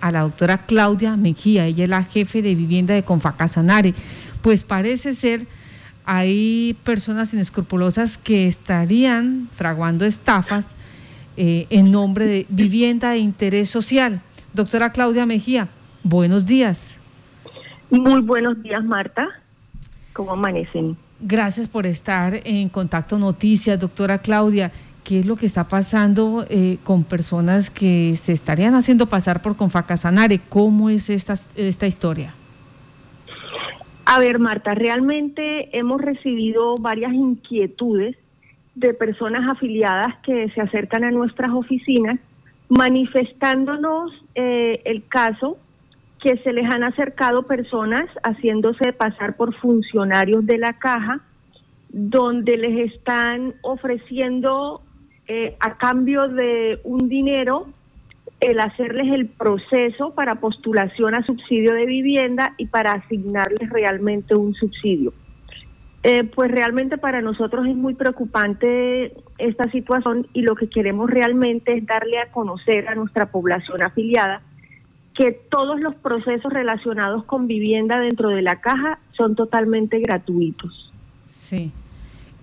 a la doctora Claudia Mejía, ella es la jefe de vivienda de Confacasanare. Pues parece ser hay personas inescrupulosas que estarían fraguando estafas eh, en nombre de vivienda de interés social. Doctora Claudia Mejía, buenos días. Muy buenos días, Marta. ¿Cómo amanecen? Gracias por estar en contacto noticias, doctora Claudia qué es lo que está pasando eh, con personas que se estarían haciendo pasar por Confacasanare. ¿Cómo es esta, esta historia? A ver, Marta, realmente hemos recibido varias inquietudes de personas afiliadas que se acercan a nuestras oficinas manifestándonos eh, el caso que se les han acercado personas haciéndose pasar por funcionarios de la caja, donde les están ofreciendo eh, a cambio de un dinero el hacerles el proceso para postulación a subsidio de vivienda y para asignarles realmente un subsidio. Eh, pues realmente para nosotros es muy preocupante esta situación y lo que queremos realmente es darle a conocer a nuestra población afiliada que todos los procesos relacionados con vivienda dentro de la caja son totalmente gratuitos. Sí.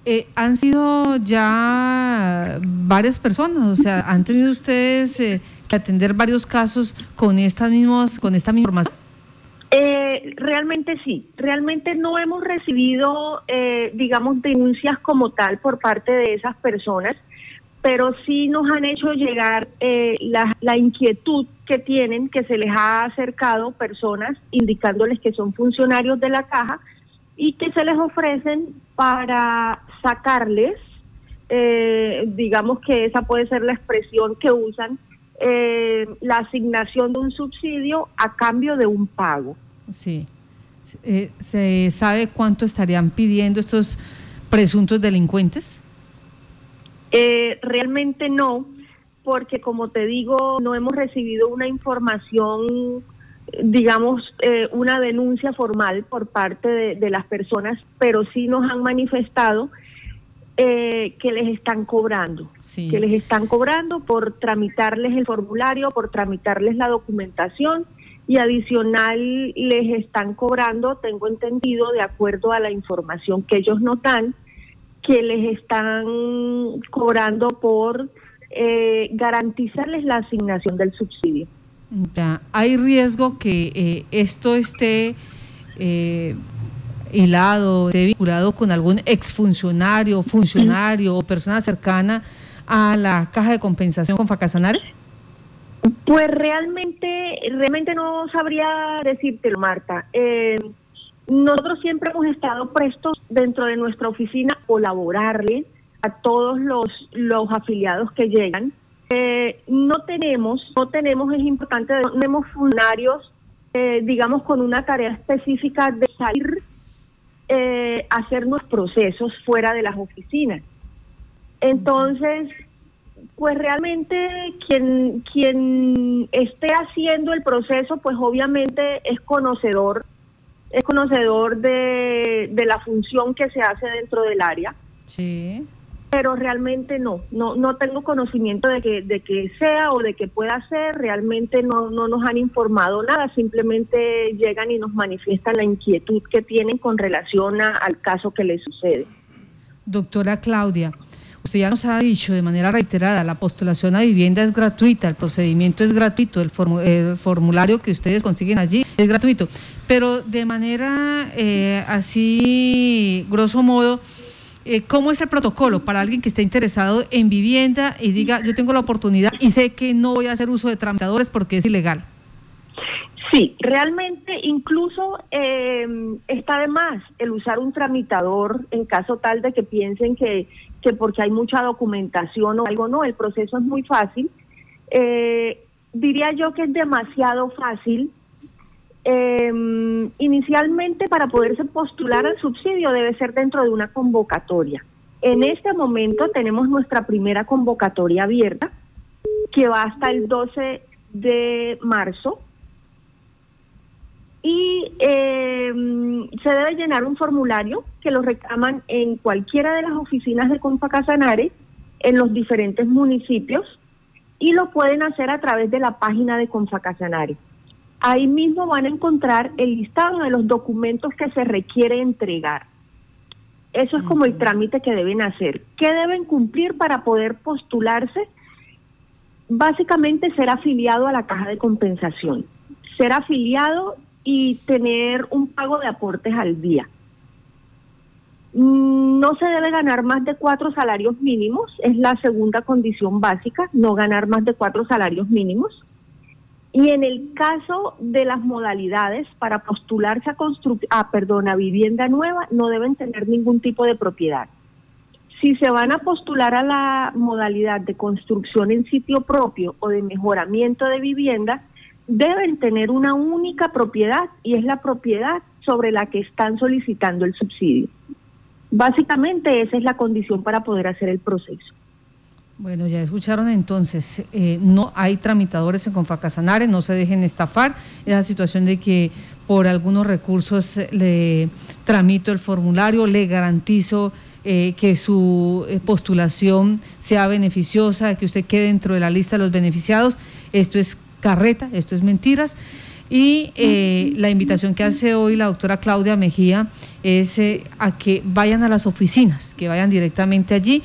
Eh, han sido ya varias personas, o sea, han tenido ustedes eh, que atender varios casos con estas mismas, con esta misma información. Eh, realmente sí, realmente no hemos recibido, digamos, denuncias como tal por parte de esas personas, pero sí nos han hecho llegar la, la inquietud que tienen, que se les ha acercado personas indicándoles que son funcionarios de la caja y que se les ofrecen para sacarles, eh, digamos que esa puede ser la expresión que usan, eh, la asignación de un subsidio a cambio de un pago. Sí. Eh, ¿Se sabe cuánto estarían pidiendo estos presuntos delincuentes? realmente no, porque como te digo, no hemos recibido una información digamos, eh, una denuncia formal por parte de, las personas, pero sí nos han manifestado eh, que les están cobrando, que les están cobrando por tramitarles el formulario, por tramitarles la documentación y adicional les están cobrando, tengo entendido, de acuerdo a la información que ellos nos dan, que les están cobrando por eh, garantizarles la asignación del subsidio. Ya, ¿hay riesgo que eh, esto esté eh, hilado, vinculado con algún exfuncionario, funcionario o persona cercana a la caja de compensación con Facasanare? Pues realmente, realmente no sabría decírtelo, Marta. Eh, nosotros siempre hemos estado prestos dentro de nuestra oficina a colaborarle a todos los, los afiliados que llegan eh, no tenemos, no tenemos, es importante, no tenemos funcionarios, eh, digamos, con una tarea específica de salir eh, a hacer los procesos fuera de las oficinas. Entonces, pues realmente quien, quien esté haciendo el proceso, pues obviamente es conocedor, es conocedor de, de la función que se hace dentro del área. Sí pero realmente no, no, no tengo conocimiento de que, de que sea o de que pueda ser, realmente no, no nos han informado nada, simplemente llegan y nos manifiestan la inquietud que tienen con relación al caso que les sucede. Doctora Claudia, usted ya nos ha dicho de manera reiterada, la postulación a vivienda es gratuita, el procedimiento es gratuito, el, formulario que ustedes consiguen allí es gratuito, pero de manera eh, así, grosso modo, eh, ¿cómo es el protocolo para alguien que esté interesado en vivienda y diga, yo tengo la oportunidad y sé que no voy a hacer uso de tramitadores porque es ilegal? Sí, realmente incluso eh, está de más el usar un tramitador en caso tal de que piensen que, que porque hay mucha documentación o algo, no, el proceso es muy fácil. Eh, diría yo que es demasiado fácil eh, inicialmente para poderse postular al subsidio debe ser dentro de una convocatoria. En este momento tenemos nuestra primera convocatoria abierta que va hasta el 12 de marzo y em, se debe llenar un formulario que lo reclaman en cualquiera de las oficinas de Casanare en los diferentes municipios y lo pueden hacer a través de la página de Confacasanare. Ahí mismo van a encontrar el listado de los documentos que se requiere entregar. Eso es como el trámite que deben hacer. ¿Qué deben cumplir para poder postularse? Básicamente ser afiliado a la caja de compensación, ser afiliado y tener un pago de aportes al día. Mm, no se debe ganar más de cuatro salarios mínimos, es la segunda condición básica, no ganar más de cuatro salarios mínimos. Y en el caso de las modalidades para postularse a, a, perdón, a vivienda nueva, no deben tener ningún tipo de propiedad. Si se van a postular a la modalidad de construcción en sitio propio o de mejoramiento de vivienda, deben tener una única propiedad y es la propiedad sobre la que están solicitando el subsidio. Básicamente esa es la condición para poder hacer el proceso. Bueno, ya escucharon entonces, eh, no hay tramitadores en Confacasanare, no se dejen estafar, esa situación de que por algunos recursos le tramito el formulario, le garantizo eh, que su eh, postulación sea beneficiosa, que usted quede dentro de la lista de los beneficiados, esto es carreta, esto es mentiras. Y eh, la invitación que hace hoy la doctora Claudia Mejía es eh, a que vayan a las oficinas, que vayan directamente allí,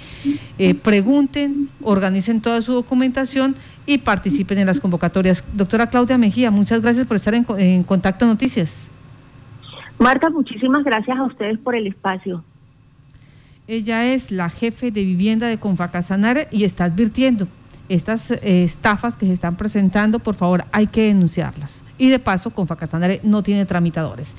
eh, pregunten, organicen toda su documentación y participen en las convocatorias. Doctora Claudia Mejía, muchas gracias por estar en, en Contacto Noticias. Marta, muchísimas gracias a ustedes por el espacio. Ella es la jefe de vivienda de Confacasanare y está advirtiendo estas eh, estafas que se están presentando, por favor, hay que denunciarlas. Y de paso, Confacasanare no tiene tramitadores.